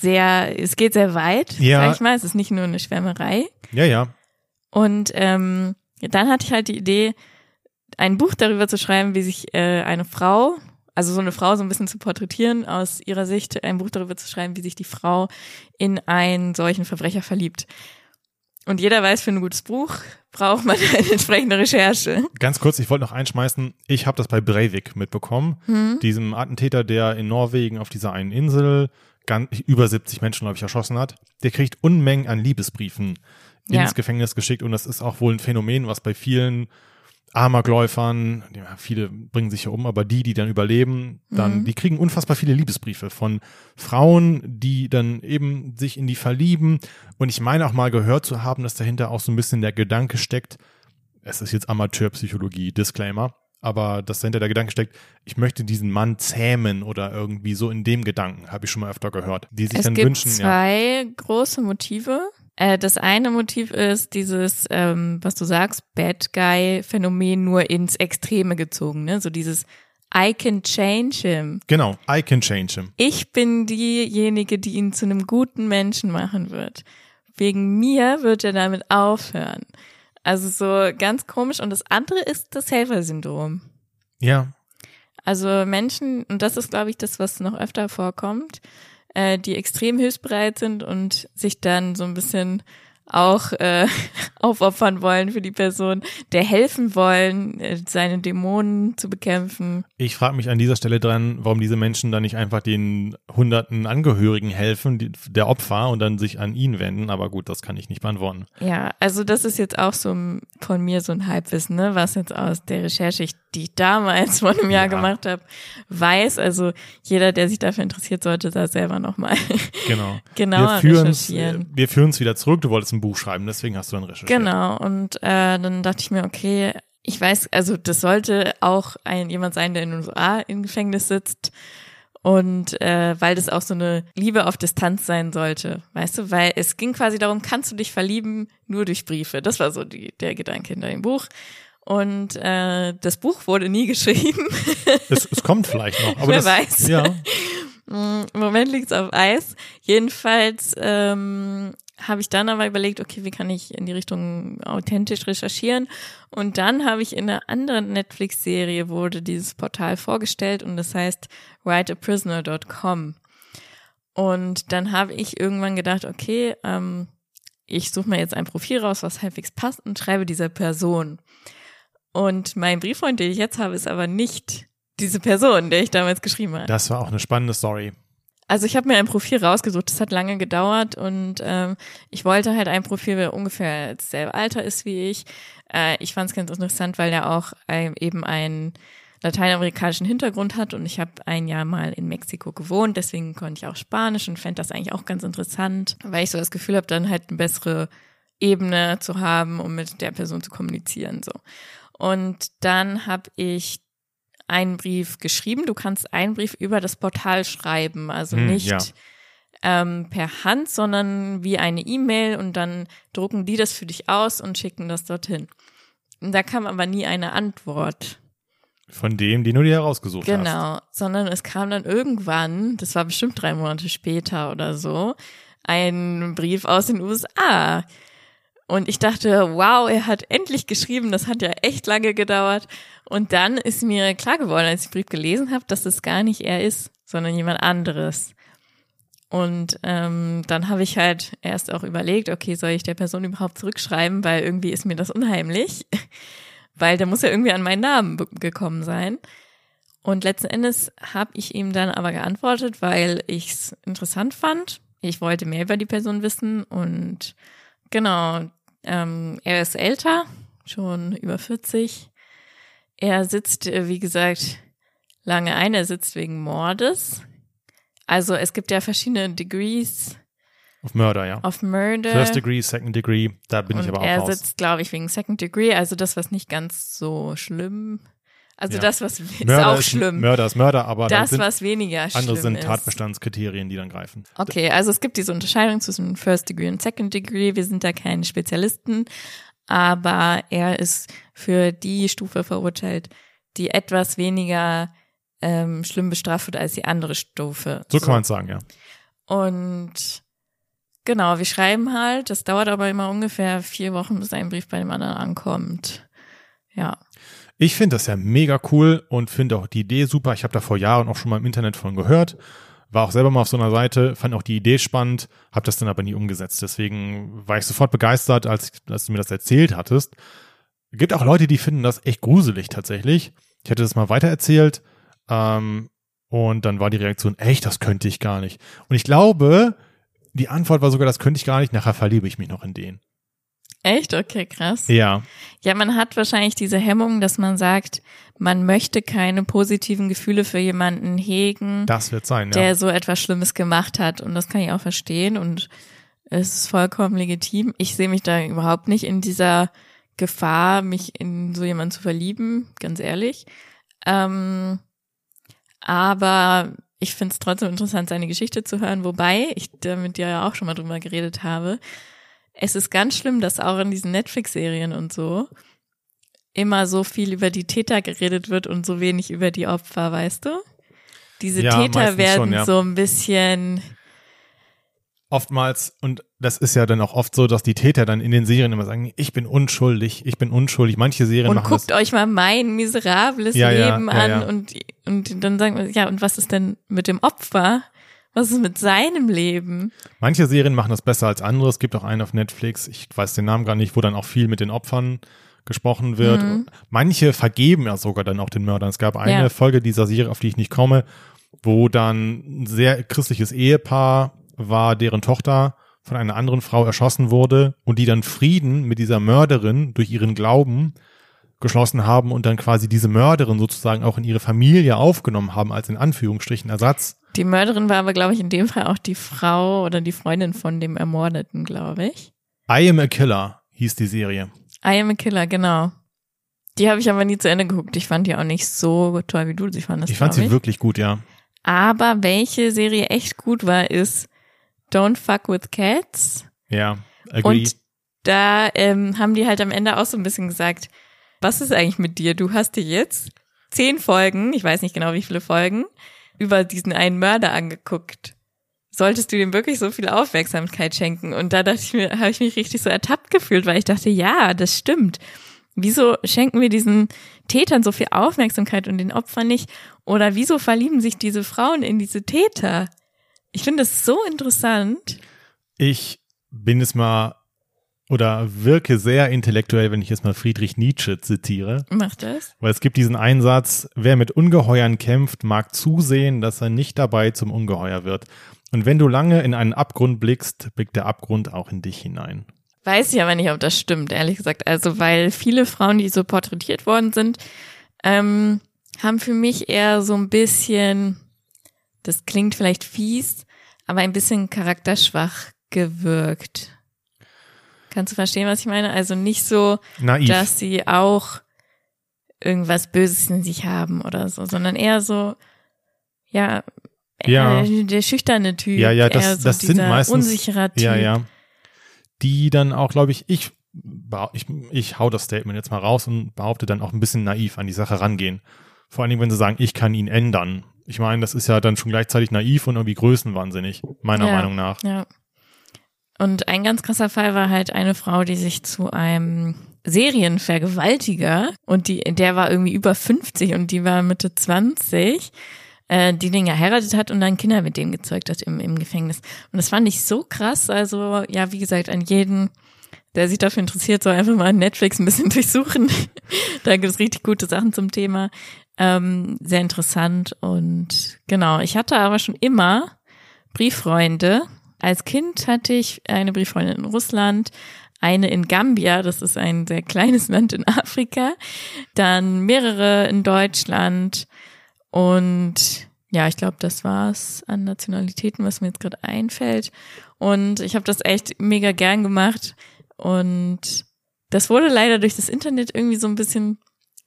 sehr, es geht sehr weit, Ja. sag ich mal. Es ist nicht nur eine Schwärmerei. Ja, ja. Und ähm, dann hatte ich halt die Idee, ein Buch darüber zu schreiben, wie sich äh, eine Frau also so eine Frau so ein bisschen zu porträtieren, aus ihrer Sicht ein Buch darüber zu schreiben, wie sich die Frau in einen solchen Verbrecher verliebt. Und jeder weiß, für ein gutes Buch braucht man [laughs] eine entsprechende Recherche. Ganz kurz, ich wollte noch einschmeißen, ich habe das bei Breivik mitbekommen, hm? diesem Attentäter, der in Norwegen auf dieser einen Insel ganz, über 70 Menschen, glaube ich, erschossen hat. Der kriegt Unmengen an Liebesbriefen ins ja. Gefängnis geschickt und das ist auch wohl ein Phänomen, was bei vielen Amokläufern, ja, viele bringen sich ja um, aber die, die dann überleben, dann, mhm. die kriegen unfassbar viele Liebesbriefe von Frauen, die dann eben sich in die verlieben. Und ich meine auch mal gehört zu haben, dass dahinter auch so ein bisschen der Gedanke steckt, es ist jetzt Amateurpsychologie, Disclaimer, aber dass dahinter der Gedanke steckt, ich möchte diesen Mann zähmen oder irgendwie so in dem Gedanken, habe ich schon mal öfter gehört, die sich es dann gibt wünschen. Zwei ja. große Motive. Äh, das eine Motiv ist dieses, ähm, was du sagst, Bad Guy-Phänomen nur ins Extreme gezogen, ne? So dieses I can change him. Genau, I can change him. Ich bin diejenige, die ihn zu einem guten Menschen machen wird. Wegen mir wird er damit aufhören. Also so ganz komisch. Und das andere ist das Helfersyndrom. Ja. Also Menschen, und das ist, glaube ich, das, was noch öfter vorkommt, äh, die extrem hilfsbereit sind und sich dann so ein bisschen auch äh, [laughs] aufopfern wollen für die Person, der helfen wollen, äh, seine Dämonen zu bekämpfen. Ich frage mich an dieser Stelle dran, warum diese Menschen dann nicht einfach den hunderten Angehörigen helfen, die, der Opfer, und dann sich an ihn wenden. Aber gut, das kann ich nicht beantworten. Ja, also das ist jetzt auch so von mir so ein Halbwissen, ne, was jetzt aus der Recherche, die ich damals [laughs] vor einem Jahr ja. gemacht habe, weiß. Also jeder, der sich dafür interessiert, sollte da selber nochmal [laughs] genau. [laughs] genauer wir recherchieren. Wir führen es wieder zurück. Du wolltest ein Buch schreiben, deswegen hast du dann recherchiert. Genau, und äh, dann dachte ich mir, okay, ich weiß, also das sollte auch ein jemand sein, der in den USA im Gefängnis sitzt. Und äh, weil das auch so eine Liebe auf Distanz sein sollte, weißt du, weil es ging quasi darum, kannst du dich verlieben nur durch Briefe. Das war so die, der Gedanke hinter dem Buch. Und äh, das Buch wurde nie [laughs] geschrieben. Es, es kommt vielleicht noch, aber Wer das, weiß. Ja. [laughs] Im Moment liegt es auf Eis. Jedenfalls ähm, habe ich dann aber überlegt, okay, wie kann ich in die Richtung authentisch recherchieren? Und dann habe ich in einer anderen Netflix-Serie wurde dieses Portal vorgestellt und das heißt writeaprisoner.com. Und dann habe ich irgendwann gedacht, okay, ähm, ich suche mir jetzt ein Profil raus, was halbwegs passt und schreibe dieser Person. Und mein Brieffreund, den ich jetzt habe, ist aber nicht diese Person, der ich damals geschrieben habe. Das war auch eine spannende Story. Also ich habe mir ein Profil rausgesucht, das hat lange gedauert und ähm, ich wollte halt ein Profil, der ungefähr dasselbe Alter ist wie ich. Äh, ich fand es ganz interessant, weil er auch äh, eben einen lateinamerikanischen Hintergrund hat und ich habe ein Jahr mal in Mexiko gewohnt, deswegen konnte ich auch Spanisch und fände das eigentlich auch ganz interessant, weil ich so das Gefühl habe, dann halt eine bessere Ebene zu haben, um mit der Person zu kommunizieren. so. Und dann habe ich einen Brief geschrieben. Du kannst einen Brief über das Portal schreiben, also hm, nicht ja. ähm, per Hand, sondern wie eine E-Mail und dann drucken die das für dich aus und schicken das dorthin. Und da kam aber nie eine Antwort. Von dem, den du dir herausgesucht genau, hast. Genau, sondern es kam dann irgendwann, das war bestimmt drei Monate später oder so, ein Brief aus den USA. Und ich dachte, wow, er hat endlich geschrieben, das hat ja echt lange gedauert. Und dann ist mir klar geworden, als ich den Brief gelesen habe, dass es gar nicht er ist, sondern jemand anderes. Und ähm, dann habe ich halt erst auch überlegt, okay, soll ich der Person überhaupt zurückschreiben, weil irgendwie ist mir das unheimlich, [laughs] weil der muss ja irgendwie an meinen Namen gekommen sein. Und letzten Endes habe ich ihm dann aber geantwortet, weil ich es interessant fand. Ich wollte mehr über die Person wissen und genau, ähm, er ist älter, schon über 40 er sitzt, äh, wie gesagt, lange ein. Er sitzt wegen Mordes. Also es gibt ja verschiedene Degrees. Auf Murder, ja. Auf Murder. First Degree, Second Degree, da bin Und ich aber auch er raus. Er sitzt, glaube ich, wegen Second Degree, also das, was nicht ganz so schlimm. Also Ja. das, was ist Mörder auch ist, schlimm. Mörder ist Mörder, aber das, sind was weniger schlimm andere sind. Tatbestandskriterien, die dann greifen. Okay, also es gibt diese Unterscheidung zwischen First Degree und Second Degree. Wir sind da keine Spezialisten, aber er ist für die Stufe verurteilt, die etwas weniger ähm, schlimm bestraft wird als die andere Stufe. So, kann man sagen, ja. Und genau, wir schreiben halt. Das dauert aber immer ungefähr vier Wochen, bis ein Brief bei dem anderen ankommt. Ja. Ich finde das ja mega cool und finde auch die Idee super. Ich habe da vor Jahren auch schon mal im Internet von gehört. War auch selber mal auf so einer Seite, fand auch die Idee spannend, habe das dann aber nie umgesetzt. Deswegen war ich sofort begeistert, als, als du mir das erzählt hattest. Gibt auch Leute, die finden das echt gruselig tatsächlich. Ich hätte das mal weitererzählt ähm, und dann war die Reaktion, echt, das könnte ich gar nicht. Und ich glaube, die Antwort war sogar, das könnte ich gar nicht, nachher verliebe ich mich noch in den. Echt? Okay, krass. Ja. Ja, man hat wahrscheinlich diese Hemmung, dass man sagt, man möchte keine positiven Gefühle für jemanden hegen, Das wird sein, ja. der so etwas Schlimmes gemacht hat. Und das kann ich auch verstehen und es ist vollkommen legitim. Ich sehe mich da überhaupt nicht in dieser Gefahr, mich in so jemanden zu verlieben, ganz ehrlich. Ähm, aber ich finde es trotzdem interessant, seine Geschichte zu hören, wobei ich damit ja auch schon mal drüber geredet habe. Es ist ganz schlimm, dass auch in diesen Netflix-Serien und so immer so viel über die Täter geredet wird und so wenig über die Opfer, weißt du? Diese Ja, Täter werden schon, ja. so ein bisschen, Oftmals, und das ist ja dann auch oft so, dass die Täter dann in den Serien immer sagen, ich bin unschuldig, ich bin unschuldig. Manche Serien und machen guckt das. euch mal mein miserables Ja, Leben ja, an ja. und und dann sagen wir, ja, und was ist denn mit dem Opfer? Was ist mit seinem Leben? Manche Serien machen das besser als andere. Es gibt auch einen auf Netflix, ich weiß den Namen gar nicht, wo dann auch viel mit den Opfern gesprochen wird. Mhm. Manche vergeben ja sogar dann auch den Mördern. Es gab eine Ja. Folge dieser Serie, auf die ich nicht komme, wo dann ein sehr christliches Ehepaar war, deren Tochter von einer anderen Frau erschossen wurde und die dann Frieden mit dieser Mörderin durch ihren Glauben geschlossen haben und dann quasi diese Mörderin sozusagen auch in ihre Familie aufgenommen haben als in Anführungsstrichen Ersatz. Die Mörderin war aber, glaube ich, in dem Fall auch die Frau oder die Freundin von dem Ermordeten, glaube ich. I am a Killer hieß die Serie. I am a Killer, genau. Die habe ich aber nie zu Ende geguckt. Ich fand die auch nicht so toll, wie du sie fandest. Ich fand sie wirklich gut, ja. Aber welche Serie echt gut war, ist Don't Fuck with Cats. Ja, agree. Und da ähm, haben die halt am Ende auch so ein bisschen gesagt, was ist eigentlich mit dir? Du hast dir jetzt zehn Folgen, ich weiß nicht genau wie viele Folgen, über diesen einen Mörder angeguckt. Solltest du dem wirklich so viel Aufmerksamkeit schenken? Und da dachte ich mir, habe ich mich richtig so ertappt gefühlt, weil ich dachte, ja, das stimmt. Wieso schenken wir diesen Tätern so viel Aufmerksamkeit und den Opfern nicht? Oder wieso verlieben sich diese Frauen in diese Täter? Ich finde es so interessant. ich bin es mal oder wirke sehr intellektuell, wenn ich jetzt mal Friedrich Nietzsche zitiere. Mach das. Weil es gibt diesen Einsatz, wer mit Ungeheuern kämpft, mag zusehen, dass er nicht dabei zum Ungeheuer wird. Und wenn du lange in einen Abgrund blickst, blickt der Abgrund auch in dich hinein. Weiß ich aber nicht, ob das stimmt, ehrlich gesagt. Also, weil viele Frauen, die so porträtiert worden sind, ähm, haben für mich eher so ein bisschen, das klingt vielleicht fies, aber ein bisschen charakterschwach gewirkt. Kannst du verstehen, was ich meine? Also nicht so, Naiv. dass sie auch irgendwas Böses in sich haben oder so, sondern eher so, ja, Ja. äh, der schüchterne Typ. Ja, ja, das- so das sind meistens- unsicherer Typ. Ja, ja. Die dann auch, glaube ich, ich, ich, ich hau das Statement jetzt mal raus und behaupte dann auch ein bisschen naiv an die Sache rangehen. Vor allen Dingen, wenn sie sagen, ich kann ihn ändern. Ich meine, das ist ja dann schon gleichzeitig naiv und irgendwie größenwahnsinnig, meiner Ja. Meinung nach. Ja. Und ein ganz krasser Fall war halt eine Frau, die sich zu einem Serienvergewaltiger und die, der war irgendwie über 50 und die war Mitte 20, äh, die den geheiratet hat und dann Kinder mit dem gezeugt hat im, im Gefängnis. Und das fand ich so krass. Also, ja, wie gesagt, an jeden, der sich dafür interessiert, soll einfach mal Netflix ein bisschen [laughs] durchsuchen. da gibt es richtig gute Sachen zum Thema. Ähm, sehr interessant und genau. Ich hatte aber schon immer Brieffreunde. Als Kind hatte ich eine Brieffreundin in Russland, eine in Gambia, das ist ein sehr kleines [laughs] Land in Afrika, dann mehrere in Deutschland und ja, ich glaube, das war's an Nationalitäten, was mir jetzt gerade einfällt. Und ich habe das echt mega gern gemacht und das wurde leider durch das Internet irgendwie so ein bisschen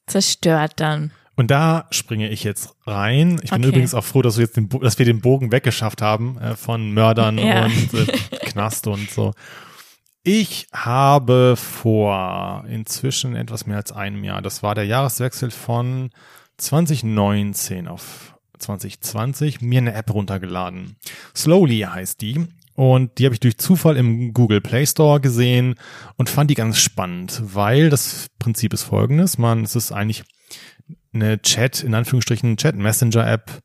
zerstört dann. Und da springe ich jetzt rein. Ich bin Okay. übrigens auch froh, dass wir jetzt den, dass wir den Bogen weggeschafft haben äh, von Mördern Ja. und äh, [laughs] Knast und so. Ich habe vor inzwischen etwas mehr als einem Jahr, das war der Jahreswechsel von 2019 auf 2020, mir eine App runtergeladen. Slowly heißt die. Und die habe ich durch Zufall im Google Play Store gesehen und fand die ganz spannend, weil das Prinzip ist folgendes. Man, es ist eigentlich eine Chat, in Anführungsstrichen Chat-Messenger-App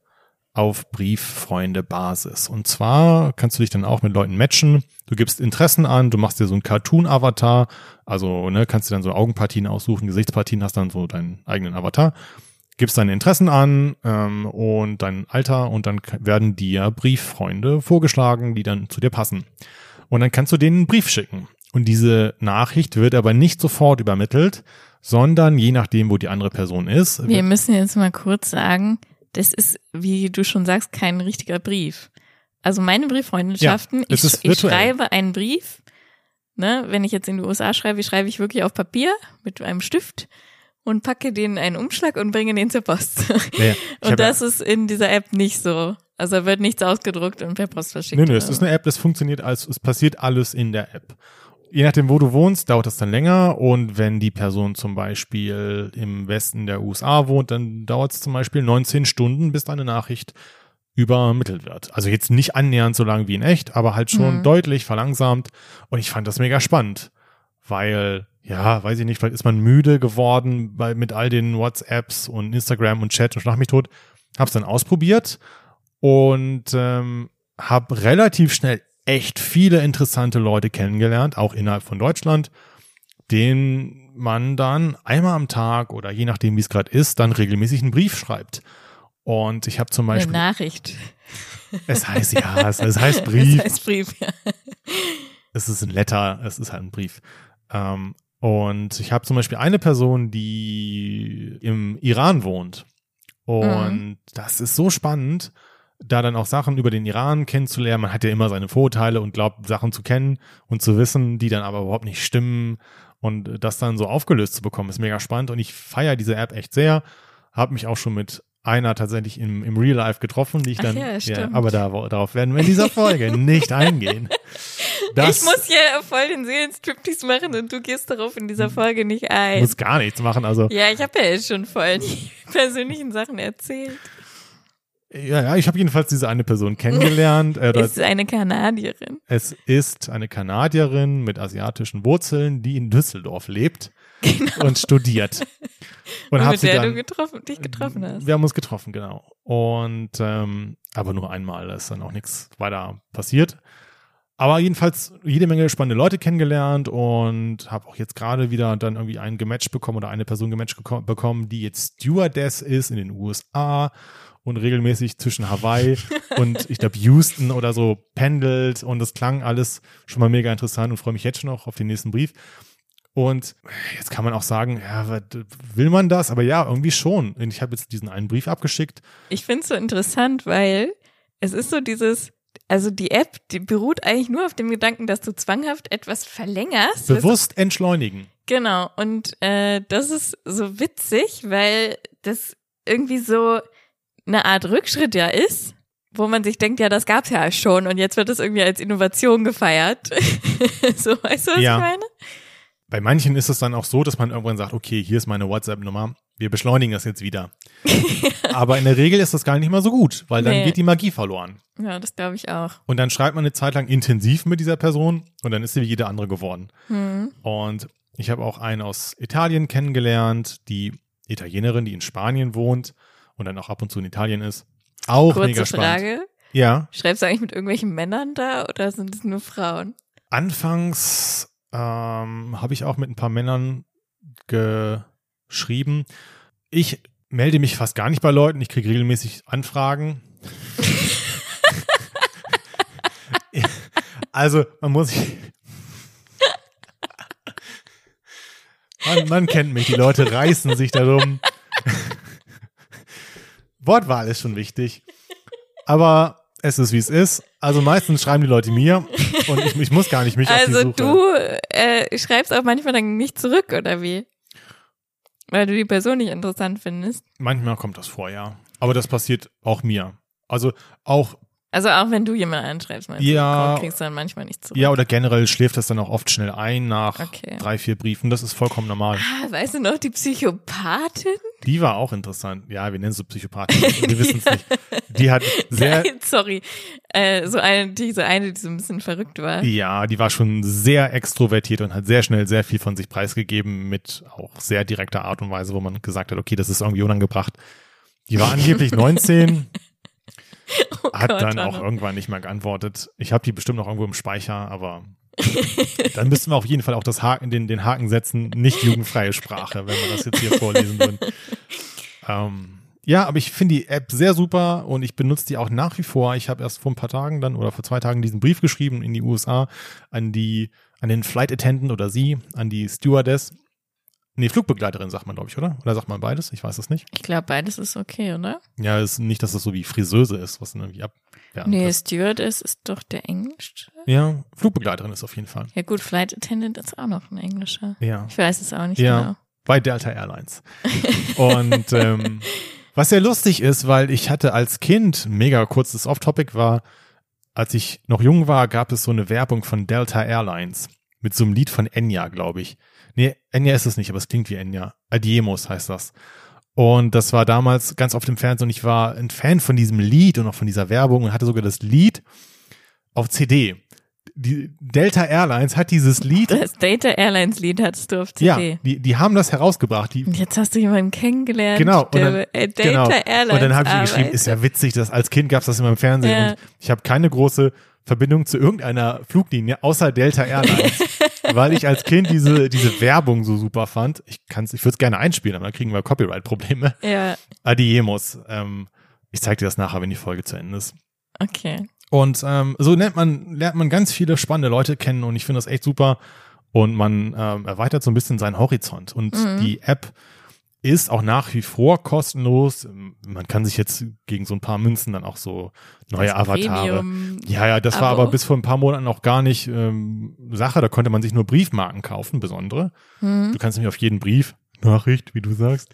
auf Brieffreunde-Basis. Und zwar kannst du dich dann auch mit Leuten matchen. Du gibst Interessen an, du machst dir so einen Cartoon-Avatar, also ne, kannst dir dann so Augenpartien aussuchen, Gesichtspartien, hast dann so deinen eigenen Avatar, gibst deine Interessen an ähm, und dein Alter und dann werden dir Brieffreunde vorgeschlagen, die dann zu dir passen. Und dann kannst du denen einen Brief schicken. Und diese Nachricht wird aber nicht sofort übermittelt, sondern je nachdem, wo die andere Person ist. Wir müssen jetzt mal kurz sagen, das ist, wie du schon sagst, kein richtiger Brief. Also meine Brieffreundschaften, Ja, ich, ich schreibe einen Brief, ne, wenn ich jetzt in die USA schreibe, schreibe ich wirklich auf Papier mit einem Stift und packe den in einen Umschlag und bringe den zur Post. [laughs] Ja, ja. Und das ist in dieser App nicht so. Also da wird nichts ausgedruckt und per Post verschickt. Nee, nee, es ist eine App, das funktioniert als, es passiert alles in der App. Je nachdem, wo du wohnst, dauert das dann länger und wenn die Person zum Beispiel im Westen der USA wohnt, dann dauert es zum Beispiel 19 Stunden, bis deine Nachricht übermittelt wird. Also jetzt nicht annähernd so lang wie in echt, aber halt schon Mhm. deutlich verlangsamt und ich fand das mega spannend, weil ja, weiß ich nicht, vielleicht ist man müde geworden bei, mit all den WhatsApps und Instagram und Chat und schlag mich tot. Hab's dann ausprobiert und ähm, habe relativ schnell echt viele interessante Leute kennengelernt, auch innerhalb von Deutschland, denen man dann einmal am Tag oder je nachdem, wie es gerade ist, dann regelmäßig einen Brief schreibt. Und ich habe zum Eine Beispiel, Nachricht. es heißt ja, es, es [laughs] heißt Brief, Das heißt Brief, ja. es ist ein Letter, es ist halt ein Brief. Ähm, und ich habe zum Beispiel eine Person, die im Iran wohnt. Und das ist so spannend, da dann auch Sachen über den Iran kennenzulernen. Man hat ja immer seine Vorurteile und glaubt, Sachen zu kennen und zu wissen, die dann aber überhaupt nicht stimmen. Und das dann so aufgelöst zu bekommen, ist mega spannend. Und ich feiere diese App echt sehr. Habe mich auch schon mit einer tatsächlich im, im Real Life getroffen, die ich Ach dann, ja, stimmt. aber da, darauf werden wir in dieser Folge [laughs] nicht eingehen. Das ich muss hier voll den Seelenstriptease machen und du gehst darauf in dieser Folge nicht ein. muss gar nichts machen. Also Ja, ich habe ja jetzt schon voll die [laughs] persönlichen Sachen erzählt. Ja, ja ich habe jedenfalls diese eine Person kennengelernt. [laughs] Äh, Ist eine Kanadierin. es ist eine Kanadierin mit asiatischen Wurzeln, die in Düsseldorf lebt und studiert. [laughs] Und, Und mit der dann, du getroffen, dich getroffen hast. Wir haben uns getroffen, genau. Und ähm, aber nur einmal, da ist dann auch nichts weiter passiert. Aber jedenfalls jede Menge spannende Leute kennengelernt und habe auch jetzt gerade wieder dann irgendwie einen gematcht bekommen oder eine Person gematcht bekommen, die jetzt Stewardess ist in den USA und regelmäßig zwischen Hawaii und ich glaube Houston oder so pendelt und das klang alles schon mal mega interessant und freue mich jetzt schon auch auf den nächsten Brief. Und jetzt kann man auch sagen, ja, will man das? Aber ja, irgendwie schon. Und ich habe jetzt diesen einen Brief abgeschickt. Ich finde es so interessant, weil es ist so dieses, also die App, die beruht eigentlich nur auf dem Gedanken, dass du zwanghaft etwas verlängerst. Bewusst entschleunigen. Genau, und äh, das ist so witzig, weil das irgendwie so eine Art Rückschritt ja ist, wo man sich denkt, ja, das gab's ja schon und jetzt wird es irgendwie als Innovation gefeiert. [laughs] so, weißt du, was Ja. ich meine? Bei manchen ist es dann auch so, dass man irgendwann sagt, okay, hier ist meine WhatsApp-Nummer, wir beschleunigen das jetzt wieder. [laughs] Aber in der Regel ist das gar nicht mal so gut, weil dann Nee. geht die Magie verloren. Ja, das glaube ich auch. Und dann schreibt man eine Zeit lang intensiv mit dieser Person und dann ist sie wie jede andere geworden. Hm. Und ich habe auch einen aus Italien kennengelernt, die Italienerin, die in Spanien wohnt und dann auch ab und zu in Italien ist. Auch mega Kurze spannend. Frage. Ja, Schreibst du eigentlich mit irgendwelchen Männern da oder sind es nur Frauen? anfangs ähm, habe ich auch mit ein paar Männern geschrieben. Ich melde mich fast gar nicht bei Leuten. Ich kriege regelmäßig Anfragen. [laughs] also man muss man, man kennt mich. Die Leute reißen sich darum. Wortwahl ist schon wichtig. Aber es ist, wie es ist. Also meistens schreiben die Leute mir und ich, ich muss gar nicht mich auf die Also Suche. du äh, schreibst auch manchmal dann nicht zurück, oder wie? Weil du die Person nicht interessant findest. Manchmal kommt das vor, ja. Aber das passiert auch mir. Also auch Also auch wenn du jemanden anschreibst, meinst Ja. du, kriegst du dann manchmal nicht zurück. Ja, oder generell schläft das dann auch oft schnell ein nach Okay. drei, vier Briefen. Das ist vollkommen normal. Ah, weißt du noch, die Psychopathin? Die war auch interessant. Ja, wir nennen sie Psychopathin. wir [laughs] wissen es nicht. Die hat sehr, Nein, sorry. Äh, so eine, die, so eine, die so ein bisschen verrückt war. ja, die war schon sehr extrovertiert und hat sehr schnell sehr viel von sich preisgegeben mit auch sehr direkter Art und Weise, wo man gesagt hat, okay, das ist irgendwie unangebracht. Die war [laughs] angeblich 19, [laughs] hat Oh Gott, dann auch Arno. irgendwann nicht mehr geantwortet. Ich habe die bestimmt noch irgendwo im Speicher, aber [laughs] dann müssten wir auf jeden Fall auch das Haken, den, den Haken setzen, nicht jugendfreie Sprache, wenn wir das jetzt hier vorlesen würden. Ähm, ja, aber ich finde die App sehr super und ich benutze die auch nach wie vor. Ich habe erst vor ein paar Tagen dann oder vor zwei Tagen diesen Brief geschrieben in die USA an die, an den Flight Attendant oder sie, an die Stewardess. Nee, Flugbegleiterin sagt man, glaube ich, oder? Oder sagt man beides? Ich weiß es nicht. Ich glaube, beides ist okay, oder? Ja, ist nicht, dass es so wie Friseuse ist, was dann irgendwie ab. Nee, Stewardess ist doch der Englisch. Ja, Flugbegleiterin ist auf jeden Fall. Ja gut, Flight Attendant ist auch noch ein Englischer. Ja. Ich weiß es auch nicht Ja. genau. bei Delta Airlines. Und [laughs] ähm, was sehr lustig ist, weil ich hatte als Kind, mega kurzes Off-Topic war, als ich noch jung war, gab es so eine Werbung von Delta Airlines mit so einem Lied von Enya, glaube ich. Nee, Enya ist es nicht, aber es klingt wie Enya. Adiemos heißt das. Und das war damals ganz oft im Fernsehen und ich war ein Fan von diesem Lied und auch von dieser Werbung und hatte sogar das Lied auf CD. Die Delta Airlines hat dieses Lied [laughs] Das Data Airlines Lied hattest du auf ja, CD. die, die haben das herausgebracht. Die, jetzt hast du jemanden kennengelernt, Genau, und dann- bei Data genau. Airlines Und dann habe ich ihr geschrieben, ist ja witzig, dass als Kind gab es das immer im Fernsehen Ja. und ich habe keine große Verbindung zu irgendeiner Fluglinie außer Delta Airlines, [laughs] weil ich als Kind diese diese Werbung so super fand. Ich kann's, ich würde es gerne einspielen, aber dann kriegen wir Copyright-Probleme. Ja, Adiemos. Ähm, ich zeige dir das nachher, wenn die Folge zu Ende ist. okay. Und ähm, so lernt man, lernt man ganz viele spannende Leute kennen und ich finde das echt super. Und man ähm, erweitert so ein bisschen seinen Horizont. Und Mhm. die App ist auch nach wie vor kostenlos. Man kann sich jetzt gegen so ein paar Münzen dann auch so neue Das Avatare. Premium. Ja, ja, das war Abo. aber bis vor ein paar Monaten noch gar nicht ähm, Sache. Da konnte man sich nur Briefmarken kaufen, besondere. Hm. Du kannst nämlich auf jeden Brief, Nachricht, wie du sagst,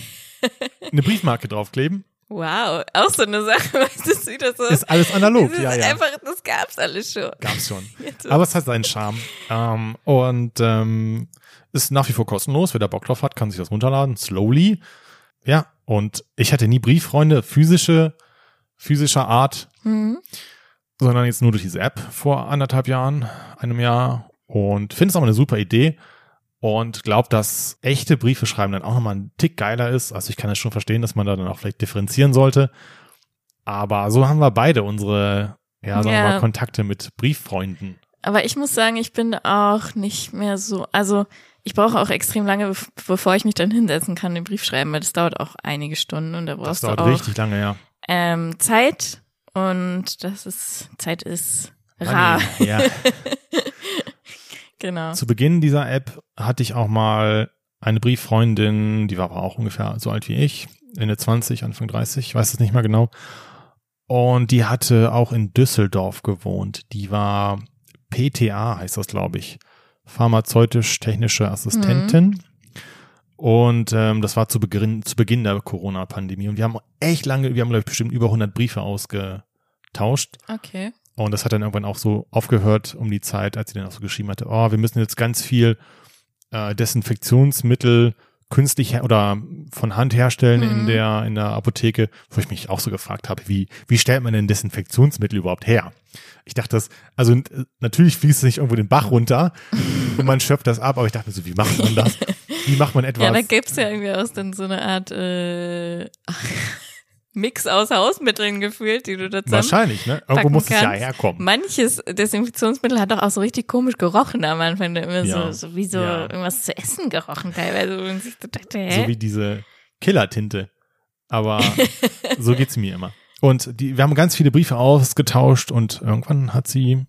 [laughs] eine Briefmarke draufkleben. Wow, auch so eine Sache, [laughs] weißt du, wie das so. Ist alles analog, das ist ja, ja. einfach, das gab's alles schon. Gab's schon. [laughs] Aber es hat seinen Charme. Ähm, und ähm, ist nach wie vor kostenlos. Wer da Bock drauf hat, kann sich das runterladen. Slowly. Ja, und ich hatte nie Brieffreunde, physische, physischer Art, Hm. sondern jetzt nur durch diese App vor anderthalb Jahren, einem Jahr. Und finde es auch eine super Idee. Und glaube, dass echte Briefe schreiben dann auch nochmal ein Tick geiler ist. Also ich kann es schon verstehen, dass man da dann auch vielleicht differenzieren sollte. Aber so haben wir beide unsere, ja, sagen wir Ja. mal, Kontakte mit Brieffreunden. Aber ich muss sagen, ich bin auch nicht mehr so, also ich brauche auch extrem lange, bev- bevor ich mich dann hinsetzen kann, den Brief schreiben, weil das dauert auch einige Stunden und da Das brauchst du dauert auch richtig lange, ja. ähm, Zeit und das ist, Zeit ist rar. Money, [laughs] Ja. Genau. Zu Beginn dieser App hatte ich auch mal eine Brieffreundin, die war aber auch ungefähr so alt wie ich, Ende 20, Anfang 30, ich weiß es nicht mehr genau. Und die hatte auch in Düsseldorf gewohnt. Die war PTA, heißt das, glaube ich. Pharmazeutisch-technische Assistentin. Und ähm, das war zu Beginn, zu Beginn der Corona-Pandemie. Und wir haben echt lange, wir haben, glaube ich, bestimmt über 100 Briefe ausgetauscht. Okay. Und das hat dann irgendwann auch so aufgehört um die Zeit, als sie dann auch so geschrieben hatte, oh, wir müssen jetzt ganz viel äh, Desinfektionsmittel künstlich her oder von Hand herstellen in Mhm. der in der Apotheke, wo ich mich auch so gefragt habe, wie wie stellt man denn Desinfektionsmittel überhaupt her? Ich dachte das, also natürlich fließt es nicht irgendwo den Bach runter [laughs] und man schöpft das ab, aber ich dachte mir so, wie macht man das? Wie macht man etwas? Ja, da gibt's ja irgendwie auch dann so eine Art äh, [laughs] Mix aus Hausmitteln gefühlt, die du da zusammen Wahrscheinlich, ne? Irgendwo muss es ja kannst. herkommen. Manches Desinfektionsmittel hat doch auch so richtig komisch gerochen am Anfang, da immer Ja. so, so wie so Ja. irgendwas zu essen gerochen teilweise, sich so dachte, hä? So wie diese Killertinte. Aber [laughs] so geht's mir immer. Und die, wir haben ganz viele Briefe ausgetauscht und irgendwann hat sie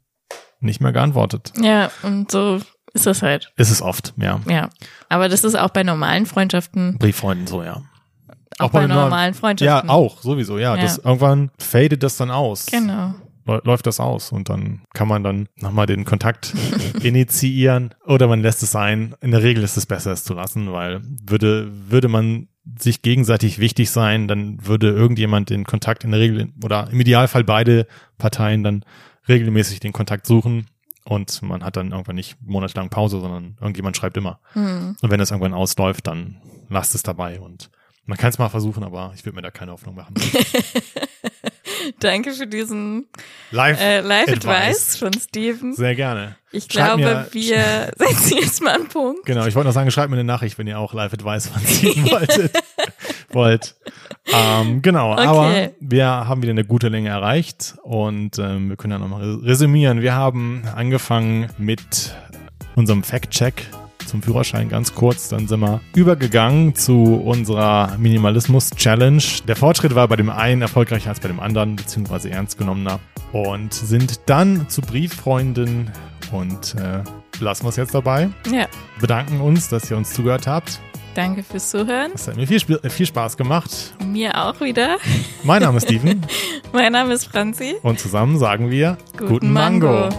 nicht mehr geantwortet. ja, und so ist das halt. Ist es oft, ja. Ja. Aber das ist auch bei normalen Freundschaften, Brieffreunden so, ja. Auch, Auch bei bei normalen- normalen Ja, Freundschaften. auch, sowieso, ja. Ja. Das, irgendwann fadet das dann aus. Genau. Läu- Läuft das aus und dann kann man dann nochmal den Kontakt [laughs] initiieren oder man lässt es sein. In der Regel ist es besser, es zu lassen, weil würde, würde man sich gegenseitig wichtig sein, dann würde irgendjemand den Kontakt in der Regel oder im Idealfall beide Parteien dann regelmäßig den Kontakt suchen und man hat dann irgendwann nicht monatelang Pause, sondern irgendjemand schreibt immer. Hm. Und wenn das irgendwann ausläuft, dann lasst es dabei und man kann es mal versuchen, aber ich würde mir da keine Hoffnung machen. [laughs] Danke für diesen Live, äh, Live-Advice Advice. von Steven. Sehr gerne. Ich Schreibt glaube, mir- wir [laughs] setzen jetzt mal einen Punkt. Genau, ich wollte noch sagen, schreibt mir eine Nachricht, wenn ihr auch Live-Advice von Steven [laughs] wolltet. wollt. Ähm, genau, Okay. aber wir haben wieder eine gute Länge erreicht und ähm, wir können ja nochmal resümieren. Wir haben angefangen mit unserem Fact-Check zum Führerschein ganz kurz. Dann sind wir übergegangen zu unserer Minimalismus-Challenge. Der Fortschritt war bei dem einen erfolgreicher als bei dem anderen, beziehungsweise ernst genommener. Und sind dann zu Brieffreunden und äh, lassen wir es jetzt dabei Ja, bedanken uns, dass ihr uns zugehört habt. danke fürs Zuhören. Es hat mir viel, Sp- äh, viel Spaß gemacht. Mir auch wieder. Mein Name ist Steven [laughs] Mein Name ist Franzi. und zusammen sagen wir Guten Mango.